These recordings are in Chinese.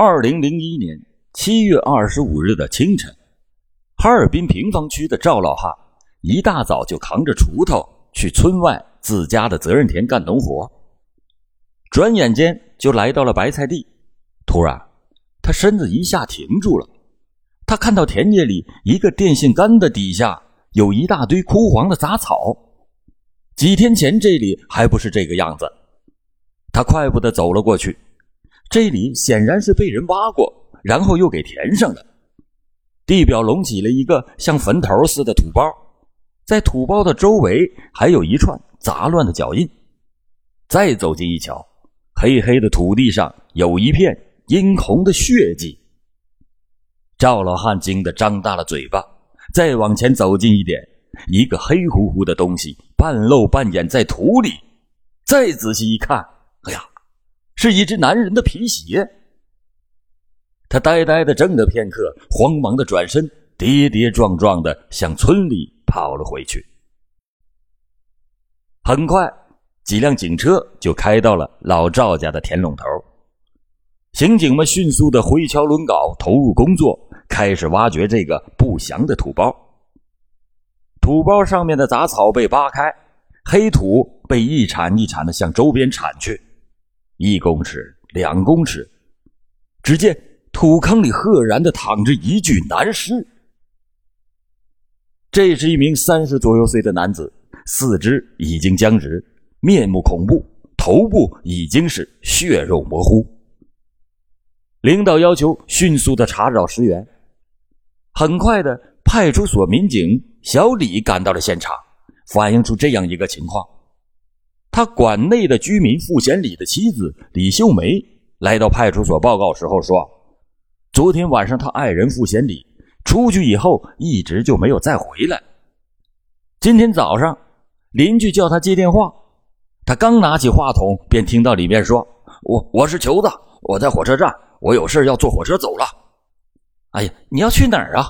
二零零一年七月二十五日的清晨，哈尔滨平房区的赵老汉一大早就扛着锄头去村外自家的责任田干农活。转眼间就来到了白菜地，突然，他身子一下停住了。他看到田野里一个电线杆的底下有一大堆枯黄的杂草，几天前这里还不是这个样子。他快步的走了过去，这里显然是被人挖过，然后又给填上的。地表隆起了一个像坟头似的土包，在土包的周围还有一串杂乱的脚印。再走近一瞧，黑黑的土地上有一片殷红的血迹。赵老汉惊得张大了嘴巴，再往前走近一点，一个黑乎乎的东西半露半掩在土里。再仔细一看，哎呀，是一只男人的皮鞋。他呆呆的怔了片刻，慌忙的转身，跌跌撞撞的向村里跑了回去。很快，几辆警车就开到了老赵家的田垄头，刑警们迅速的挥锹抡镐，投入工作。开始挖掘这个不祥的土包，土包上面的杂草被扒开，黑土被一铲一铲的向周边铲去，一公尺、两公尺，只见土坑里赫然的躺着一具男尸。这是一名三十左右岁的男子，四肢已经僵直，面目恐怖，头部已经是血肉模糊。领导要求迅速的查找尸源。很快的，派出所民警小李赶到了现场，反映出这样一个情况：他馆内的居民付贤礼的妻子李秀梅来到派出所报告时候说，昨天晚上他爱人付贤礼出去以后一直就没有再回来。今天早上，邻居叫他接电话，他刚拿起话筒，便听到里面说：“我我是球子，我在火车站，我有事要坐火车走了。”哎呀，你要去哪儿啊？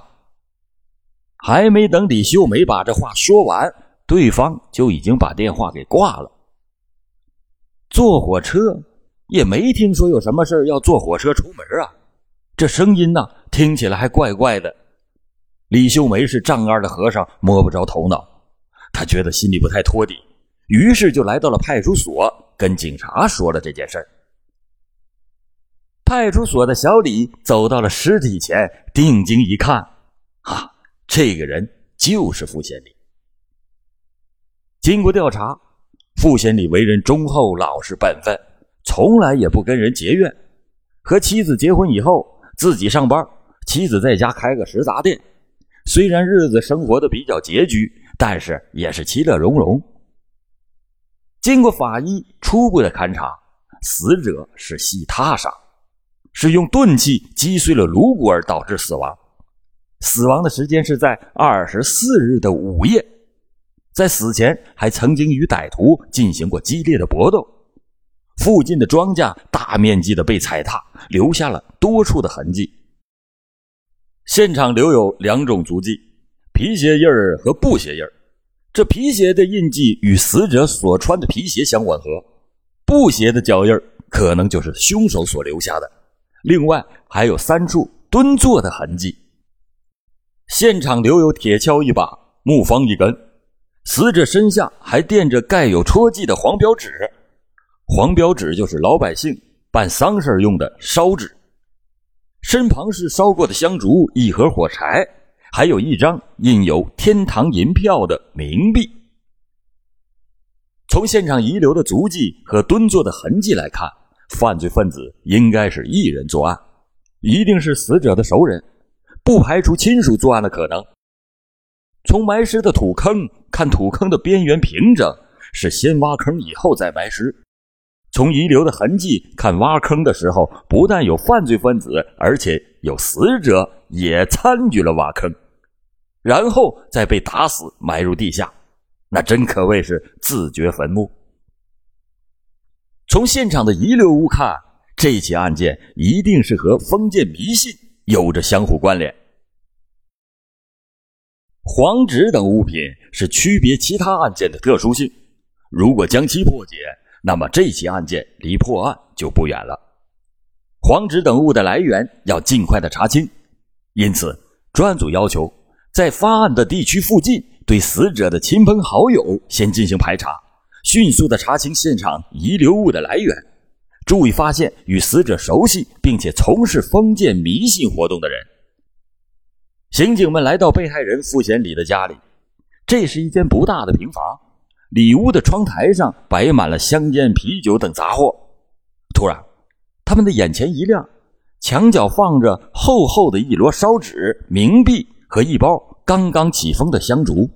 还没等李秀梅把这话说完，对方就已经把电话给挂了。坐火车也没听说有什么事要坐火车出门啊，这声音呢听起来还怪怪的。李秀梅是丈二的和尚摸不着头脑，他觉得心里不太托底，于是就来到了派出所，跟警察说了这件事。派出所的小李走到了尸体前，定睛一看，啊，这个人就是傅先礼。经过调查，傅贤礼为人忠厚、老实、本分，从来也不跟人结怨。和妻子结婚以后，自己上班，妻子在家开个食杂店。虽然日子生活的比较拮据，但是也是其乐融融。经过法医初步的勘查，死者是系他杀。是用钝器击碎了颅骨而导致死亡，死亡的时间是在二十四日的午夜，在死前还曾经与歹徒进行过激烈的搏斗，附近的庄稼大面积的被踩踏，留下了多处的痕迹。现场留有两种足迹：皮鞋印儿和布鞋印儿。这皮鞋的印记与死者所穿的皮鞋相吻合，布鞋的脚印儿可能就是凶手所留下的。另外还有三处蹲坐的痕迹。现场留有铁锹一把、木方一根，死者身下还垫着盖有戳记的黄标纸。黄标纸就是老百姓办丧事用的烧纸。身旁是烧过的香烛、一盒火柴，还有一张印有天堂银票的冥币。从现场遗留的足迹和蹲坐的痕迹来看。犯罪分子应该是一人作案，一定是死者的熟人，不排除亲属作案的可能。从埋尸的土坑看，土坑的边缘平整，是先挖坑以后再埋尸。从遗留的痕迹看，挖坑的时候不但有犯罪分子，而且有死者也参与了挖坑，然后再被打死埋入地下，那真可谓是自掘坟墓。从现场的遗留物看，这起案件一定是和封建迷信有着相互关联。黄纸等物品是区别其他案件的特殊性，如果将其破解，那么这起案件离破案就不远了。黄纸等物的来源要尽快的查清，因此专案组要求在发案的地区附近对死者的亲朋好友先进行排查，迅速的查清现场遗留物的来源，注意发现与死者熟悉并且从事封建迷信活动的人。刑警们来到被害人傅贤礼的家里，这是一间不大的平房。里屋的窗台上摆满了香烟、啤酒等杂货。突然，他们的眼前一亮，墙角放着厚厚的一摞烧纸、冥币和一包刚刚起封的香烛。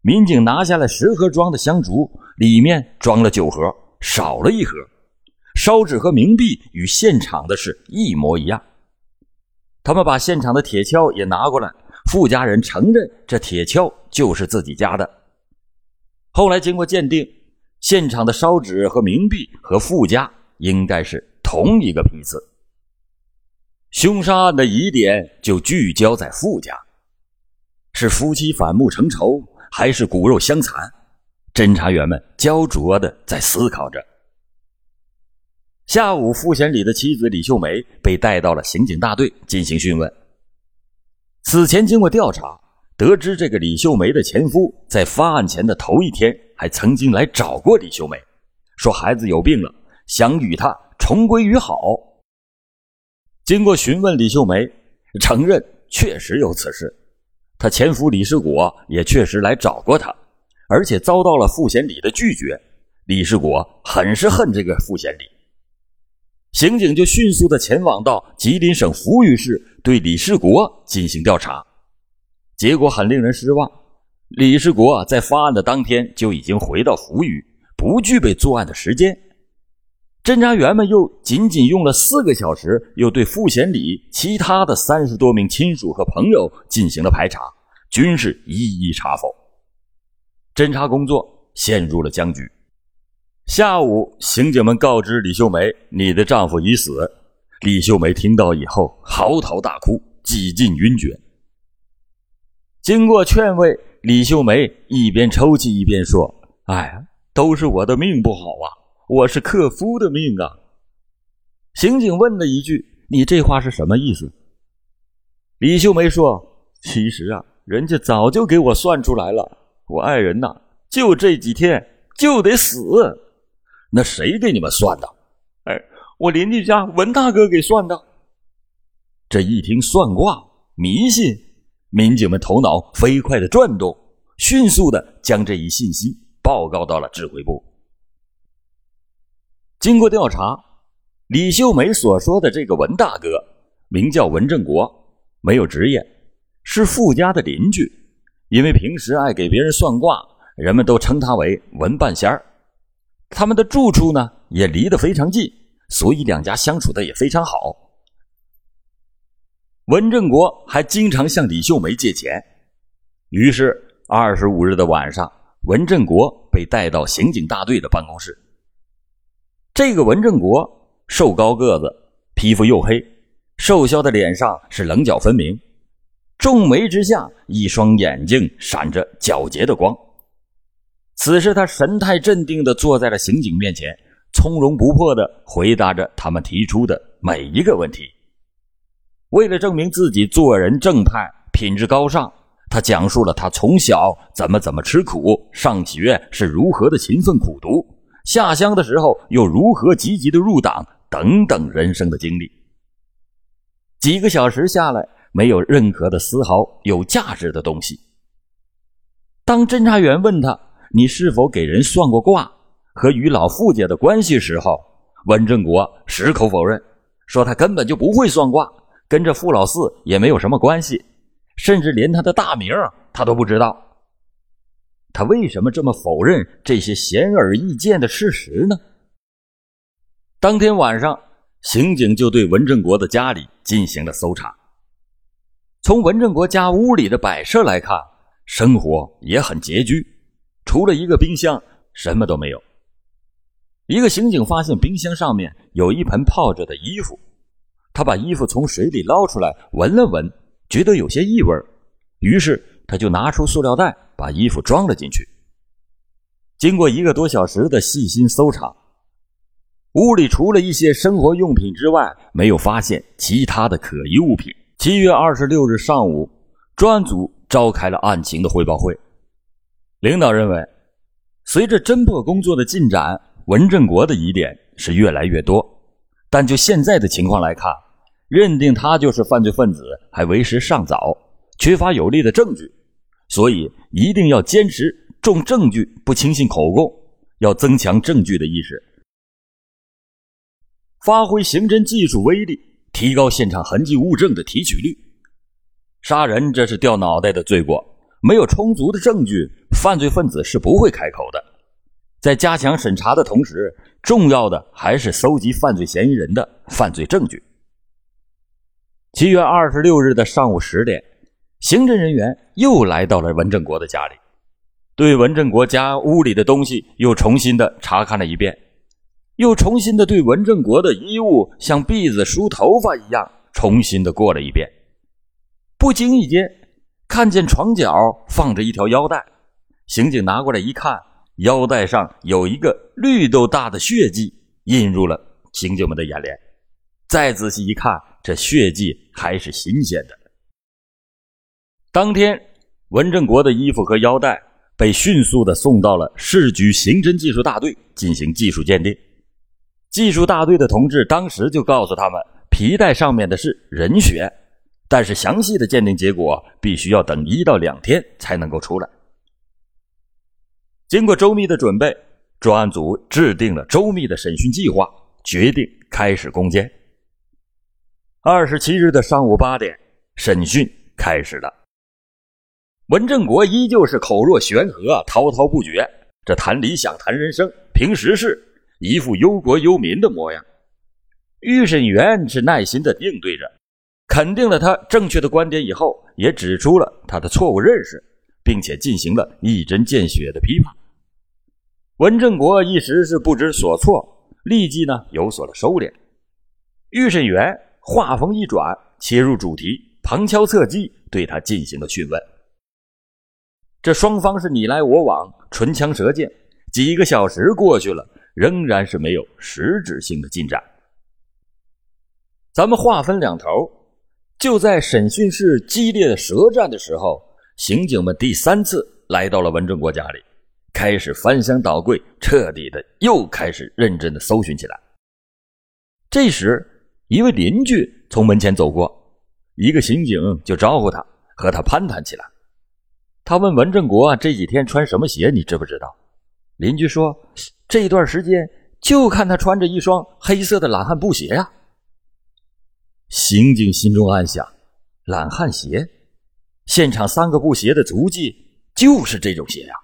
民警拿下了十盒装的香烛，里面装了九盒，少了一盒。烧纸和冥币与现场的是一模一样。他们把现场的铁锹也拿过来，傅家人承认这铁锹就是自己家的。后来经过鉴定，现场的烧纸和冥币和傅家应该是同一个批次。凶杀案的疑点就聚焦在傅家，是夫妻反目成仇，还是骨肉相残？侦查员们焦灼的在思考着。下午，傅贤礼的妻子李秀梅被带到了刑警大队进行讯问。此前经过调查。得知这个李秀梅的前夫在发案前的头一天还曾经来找过李秀梅，说孩子有病了，想与她重归于好。经过询问，李秀梅承认确实有此事，她前夫李世国也确实来找过她，而且遭到了傅贤礼的拒绝。李世国很是恨这个傅贤礼，刑警就迅速的前往到吉林省扶余市，对李世国进行调查。结果很令人失望，李世国在发案的当天就已经回到扶余，不具备作案的时间。侦查员们又仅仅用了四个小时，又对傅贤礼其他的三十多名亲属和朋友进行了排查，均是一一查否。侦查工作陷入了僵局。下午，刑警们告知李秀梅：“你的丈夫已死。”李秀梅听到以后嚎啕大哭，几近晕厥。经过劝慰，李秀梅一边抽泣一边说：“哎，都是我的命不好啊，我是克夫的命啊。”刑警问了一句：“你这话是什么意思？”李秀梅说：“其实啊，人家早就给我算出来了，我爱人呐，就这几天就得死。那谁给你们算的？哎，我邻居家文大哥给算的。这一听算卦迷信。”民警们头脑飞快的转动，迅速的将这一信息报告到了指挥部。经过调查，李秀梅所说的这个文大哥名叫文振国，没有职业，是富家的邻居。因为平时爱给别人算卦，人们都称他为文半仙儿。他们的住处呢也离得非常近，所以两家相处的也非常好。文正国还经常向李秀梅借钱，于是二十五日的晚上，文正国被带到刑警大队的办公室。这个文正国瘦高个子，皮肤黝黑，瘦削的脸上是棱角分明，重眉之下一双眼睛闪着皎洁的光。此时他神态镇定地坐在了刑警面前，从容不迫地回答着他们提出的每一个问题。为了证明自己做人正派、品质高尚，他讲述了他从小怎么怎么吃苦，上学是如何的勤奋苦读，下乡的时候又如何积极的入党等等人生的经历。几个小时下来，没有任何的丝毫有价值的东西。当侦查员问他：“你是否给人算过卦和与老傅家的关系？”时候，文正国矢口否认，说他根本就不会算卦。跟这傅老四也没有什么关系，甚至连他的大名他都不知道。他为什么这么否认这些显而易见的事实呢？当天晚上，刑警就对文正国的家里进行了搜查。从文正国家屋里的摆设来看，生活也很拮据，除了一个冰箱，什么都没有。一个刑警发现冰箱上面有一盆泡着的衣服。他把衣服从水里捞出来，闻了闻，觉得有些异味于是他就拿出塑料袋，把衣服装了进去。经过一个多小时的细心搜查，屋里除了一些生活用品之外，没有发现其他的可疑物品。七月二十六日上午，专案组召开了案情的汇报会。领导认为，随着侦破工作的进展，文振国的疑点是越来越多。但就现在的情况来看，认定他就是犯罪分子还为时尚早，缺乏有力的证据，所以一定要坚持重证据，不轻信口供，要增强证据的意识，发挥刑侦技术威力，提高现场痕迹物证的提取率。杀人这是掉脑袋的罪过，没有充足的证据，犯罪分子是不会开口的。在加强审查的同时，重要的还是搜集犯罪嫌疑人的犯罪证据。七月二十六日的上午十点，刑侦人员又来到了文正国的家里，对文正国家屋里的东西又重新的查看了一遍，又重新的对文正国的衣物像篦子、梳头发一样重新的过了一遍。不经意间，看见床角放着一条腰带，刑警拿过来一看。腰带上有一个绿豆大的血迹，映入了刑警们的眼帘。再仔细一看，这血迹还是新鲜的。当天，文正国的衣服和腰带被迅速的送到了市局刑侦技术大队进行技术鉴定。技术大队的同志当时就告诉他们，皮带上面的是人血，但是详细的鉴定结果必须要等一到两天才能够出来。经过周密的准备，专案组制定了周密的审讯计划，决定开始攻坚。二十七日的上午八点，审讯开始了。文正国依旧是口若悬河、滔滔不绝，这谈理想、谈人生、评时事，一副忧国忧民的模样。预审员是耐心的应对着，肯定了他正确的观点以后，也指出了他的错误认识，并且进行了一针见血的批判。文正国一时是不知所措，立即呢有所了收敛。预审员话锋一转，切入主题，旁敲侧击对他进行了讯问。这双方是你来我往，唇枪舌剑，几个小时过去了，仍然是没有实质性的进展。咱们话分两头，就在审讯室激烈的舌战的时候，刑警们第三次来到了文正国家里。开始翻箱倒柜，彻底的又开始认真的搜寻起来。这时，一位邻居从门前走过，一个刑警就招呼他，和他攀谈起来。他问文正国这几天穿什么鞋，你知不知道？邻居说，这段时间就看他穿着一双黑色的懒汉布鞋呀。刑警心中暗想：懒汉鞋，现场三个布鞋的足迹就是这种鞋呀。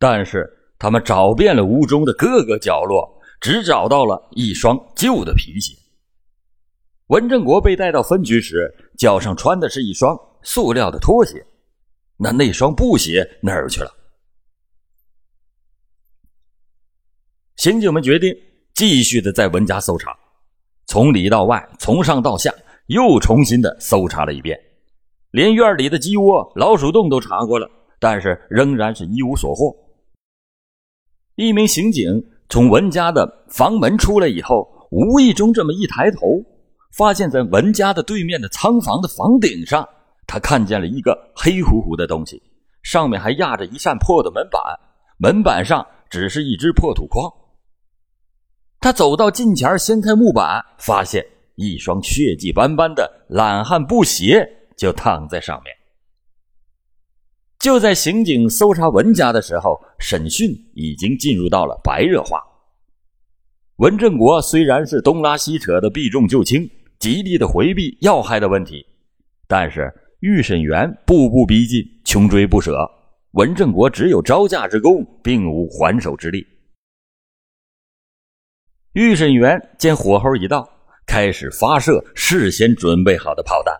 但是他们找遍了屋中的各个角落，只找到了一双旧的皮鞋。文正国被带到分局时，脚上穿的是一双塑料的拖鞋，那那双布鞋哪儿去了？刑警们决定继续的在文家搜查，从里到外，从上到下，又重新的搜查了一遍，连院里的鸡窝、老鼠洞都查过了，但是仍然是一无所获。一名刑警从文家的房门出来以后，无意中这么一抬头，发现在文家的对面的仓房的房顶上，他看见了一个黑乎乎的东西，上面还压着一扇破的门板，门板上只是一只破土筐。他走到近前，掀开木板，发现一双血迹斑斑的懒汉布鞋就躺在上面。就在刑警搜查文家的时候，审讯已经进入到了白热化。文正国虽然是东拉西扯的避重就轻，极力的回避要害的问题，但是预审员步步逼近，穷追不舍，文正国只有招架之功，并无还手之力。预审员见火候已到，开始发射事先准备好的炮弹。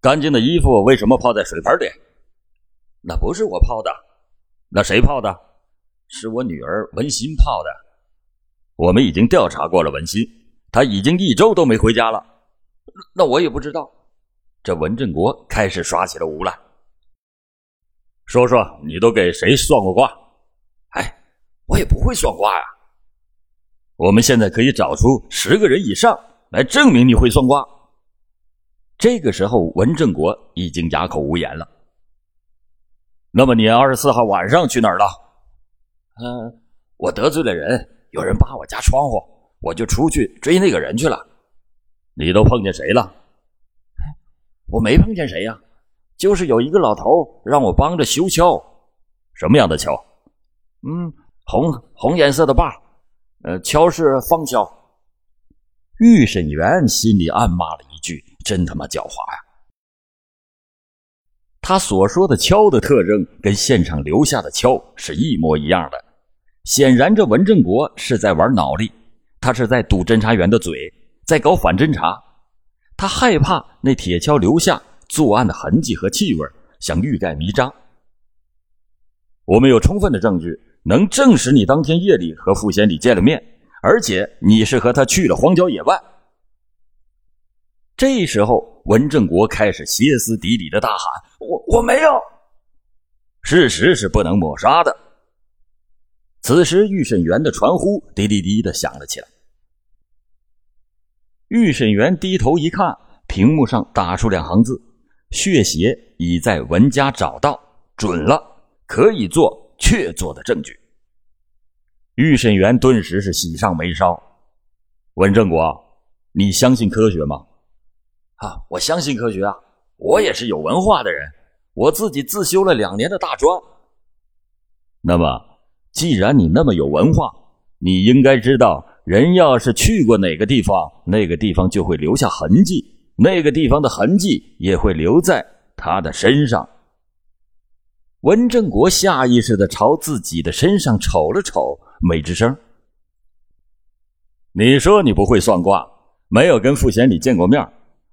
干净的衣服为什么泡在水盆里？那不是我泡的，那谁泡的？是我女儿文心泡的。我们已经调查过了，文心，她已经一周都没回家了。那我也不知道。这文振国开始耍起了无赖。说说，你都给谁算过卦？哎，我也不会算卦呀。我们现在可以找出十个人以上来证明你会算卦。这个时候，文正国已经哑口无言了。那么，你二十四号晚上去哪儿了？嗯，我得罪了人，有人扒我家窗户，我就出去追那个人去了。你都碰见谁了？我没碰见谁呀，就是有一个老头让我帮着修桥。什么样的桥？嗯，红红颜色的把，呃，敲是方敲。预审员心里暗骂了一句。真他妈狡猾呀！他所说的敲的特征跟现场留下的敲是一模一样的。显然，这文正国是在玩脑力，他是在堵侦查员的嘴，在搞反侦查。他害怕那铁锹留下作案的痕迹和气味，想欲盖弥彰。我们有充分的证据能证实你当天夜里和傅贤礼见了面，而且你是和他去了荒郊野外。这时候，文正国开始歇斯底里的大喊：“我我没有！”事实是不能抹杀的。此时，预审员的传呼滴滴滴的响了起来。预审员低头一看，屏幕上打出两行字：“血血已在文家找到，准了，可以做确凿的证据。”预审员顿时是喜上眉梢。文正国，你相信科学吗？啊，我相信科学啊！我也是有文化的人，我自己自修了两年的大专。那么，既然你那么有文化，你应该知道，人要是去过哪个地方，那个地方就会留下痕迹，那个地方的痕迹也会留在他的身上。文正国下意识的朝自己的身上瞅了瞅，没吱声。你说你不会算卦，没有跟傅贤礼见过面。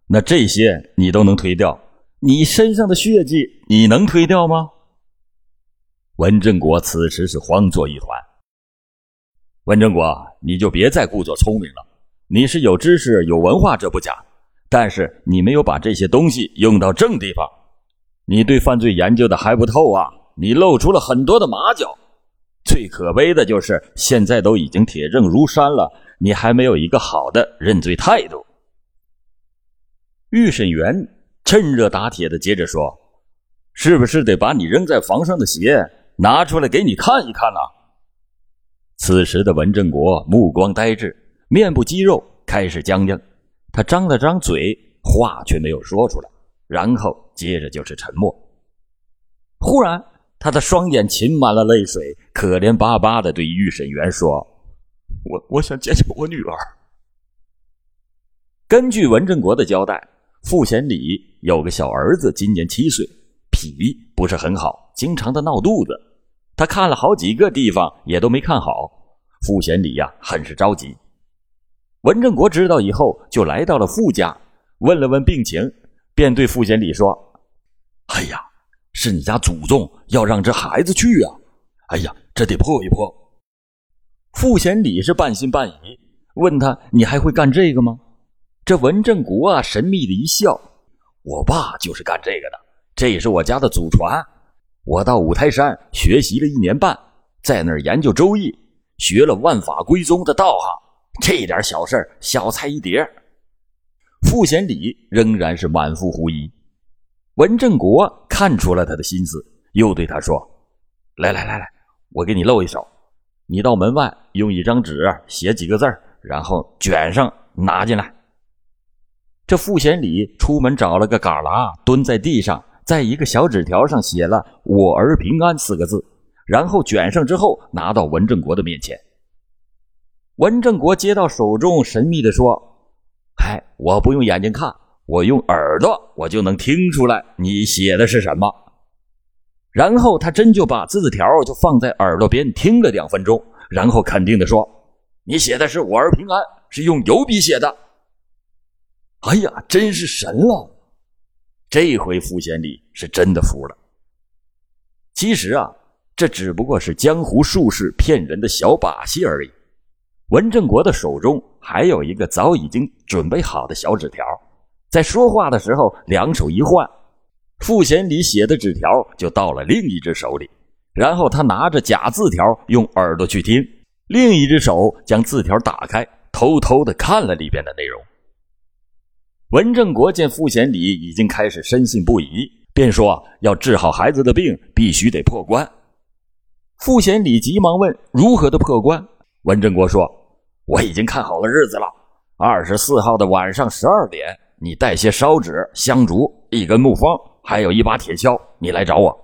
那这些你都能推掉，你身上的血迹你能推掉吗？文正国此时是慌作一团。文正国，你就别再故作聪明了。你是有知识、有文化，这不假，但是你没有把这些东西用到正地方。你对犯罪研究的还不透啊！你露出了很多的马脚。最可悲的就是，现在都已经铁证如山了，你还没有一个好的认罪态度。预审员趁热打铁的接着说：“是不是得把你扔在房上的鞋拿出来给你看一看呢？”此时的文正国目光呆滞，面部肌肉开始僵硬，他张了张嘴，话却没有说出来，然后接着就是沉默。忽然，他的双眼噙满了泪水，可怜巴巴的对预审员说：“我我想见见我女儿。”根据文振国的交代。傅贤礼有个小儿子，今年七岁，脾力不是很好，经常的闹肚子。他看了好几个地方，也都没看好。傅贤礼呀，很是着急。文振国知道以后，就来到了傅家，问了问病情，便对傅贤礼说：“哎呀，是你家祖宗要让这孩子去啊！哎呀，这得破一破。”傅贤礼是半信半疑，问他：“你还会干这个吗？”这文正国啊，神秘的一笑：“我爸就是干这个的，这也是我家的祖传。我到五台山学习了一年半，在那儿研究周易，学了万法归宗的道行。这点小事小菜一碟。”傅贤礼仍然是满腹狐疑。文正国看出了他的心思，又对他说：“来来来来，我给你露一手，你到门外用一张纸写几个字然后卷上拿进来。”这傅贤礼出门找了个旮旯，蹲在地上，在一个小纸条上写了“我儿平安”四个字，然后卷上之后拿到文正国的面前。文正国接到手中，神秘的说：“哎，我不用眼睛看，我用耳朵，我就能听出来你写的是什么。”然后他真就把字条就放在耳朵边听了两分钟，然后肯定的说：“你写的是‘我儿平安’，是用油笔写的。”哎呀，真是神了！这回傅贤礼是真的服了。其实啊，这只不过是江湖术士骗人的小把戏而已。文正国的手中还有一个早已经准备好的小纸条，在说话的时候，两手一换，傅贤礼写的纸条就到了另一只手里。然后他拿着假字条，用耳朵去听，另一只手将字条打开，偷偷的看了里边的内容。文正国见傅贤礼已经开始深信不疑，便说：“要治好孩子的病，必须得破关。”傅贤礼急忙问：“如何的破关？”文正国说：“我已经看好了日子了，二十四号的晚上十二点，你带些烧纸、香烛、一根木方，还有一把铁锹，你来找我。”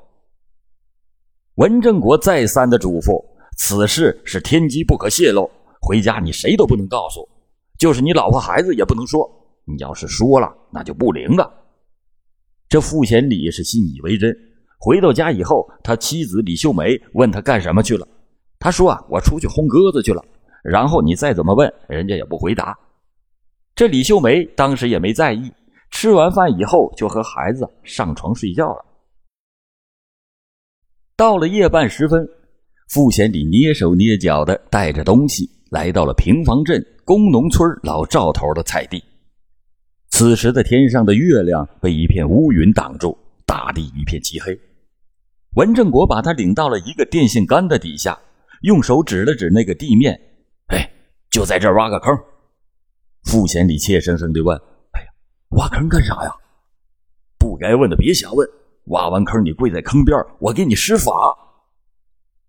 文正国再三的嘱咐：“此事是天机，不可泄露，回家你谁都不能告诉，就是你老婆孩子也不能说。”你要是说了，那就不灵了。这傅贤礼是信以为真。回到家以后，他妻子李秀梅问他干什么去了，他说：“啊，我出去轰鸽子去了。”然后你再怎么问，人家也不回答。这李秀梅当时也没在意，吃完饭以后就和孩子上床睡觉了。到了夜半时分，傅贤礼蹑手蹑脚的带着东西来到了平房镇工农村老赵头的菜地。此时的天上的月亮被一片乌云挡住，大地一片漆黑。文正国把他领到了一个电线杆的底下，用手指了指那个地面：“哎，就在这儿挖个坑。”傅贤礼怯生生地问：“哎呀，挖坑干啥呀？不该问的别瞎问。挖完坑，你跪在坑边，我给你施法。”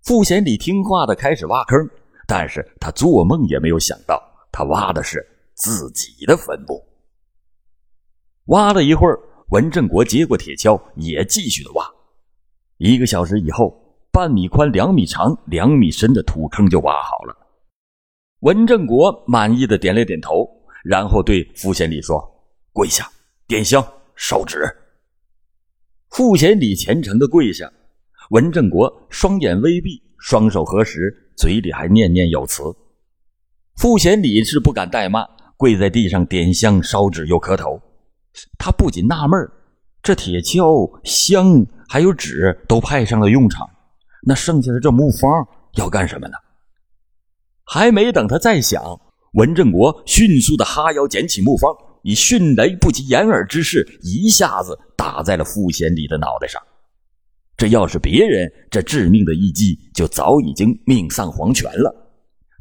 傅贤礼听话的开始挖坑，但是他做梦也没有想到，他挖的是自己的坟墓。挖了一会儿，文正国接过铁锹，也继续的挖。一个小时以后，半米宽、两米长、两米深的土坑就挖好了。文正国满意的点了点头，然后对傅贤礼说：“跪下，点香，烧纸。”傅贤礼虔诚的跪下，文正国双眼微闭，双手合十，嘴里还念念有词。傅贤礼是不敢怠慢，跪在地上点香、烧纸又磕头。他不仅纳闷这铁锹、香还有纸都派上了用场，那剩下的这木方要干什么呢？还没等他再想，文正国迅速的哈腰捡起木方，以迅雷不及掩耳之势，一下子打在了傅贤礼的脑袋上。这要是别人，这致命的一击就早已经命丧黄泉了。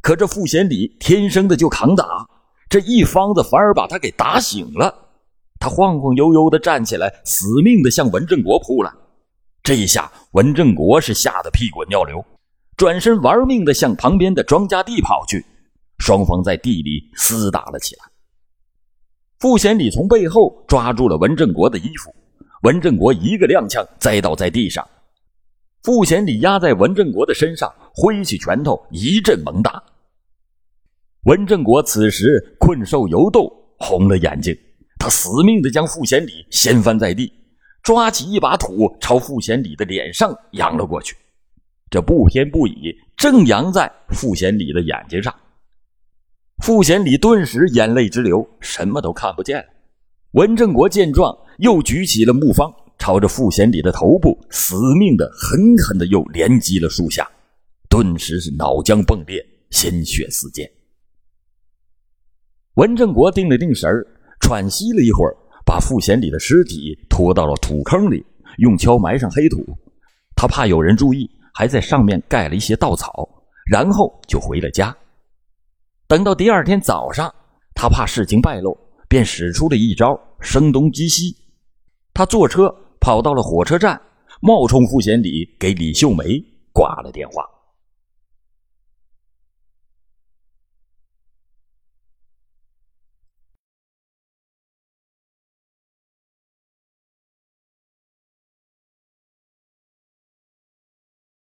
可这傅贤礼天生的就扛打，这一方子反而把他给打醒了。他晃晃悠悠的站起来，死命的向文正国扑来。这一下，文正国是吓得屁滚尿流，转身玩命的向旁边的庄稼地跑去。双方在地里厮打了起来。傅贤礼从背后抓住了文正国的衣服，文正国一个踉跄，栽倒在地上。傅贤礼压在文正国的身上，挥起拳头一阵猛打。文正国此时困兽犹斗，红了眼睛。他死命的将傅贤礼掀翻在地，抓起一把土朝傅贤礼的脸上扬了过去。这不偏不倚，正扬在傅贤礼的眼睛上。傅贤礼顿时眼泪直流，什么都看不见了。文正国见状，又举起了木方，朝着傅贤礼的头部死命的狠狠的又连击了数下，顿时是脑浆迸裂，鲜血四溅。文正国定了定神儿。喘息了一会儿，把傅贤礼的尸体拖到了土坑里，用锹埋上黑土。他怕有人注意，还在上面盖了一些稻草，然后就回了家。等到第二天早上，他怕事情败露，便使出了一招声东击西。他坐车跑到了火车站，冒充傅贤礼给李秀梅挂了电话。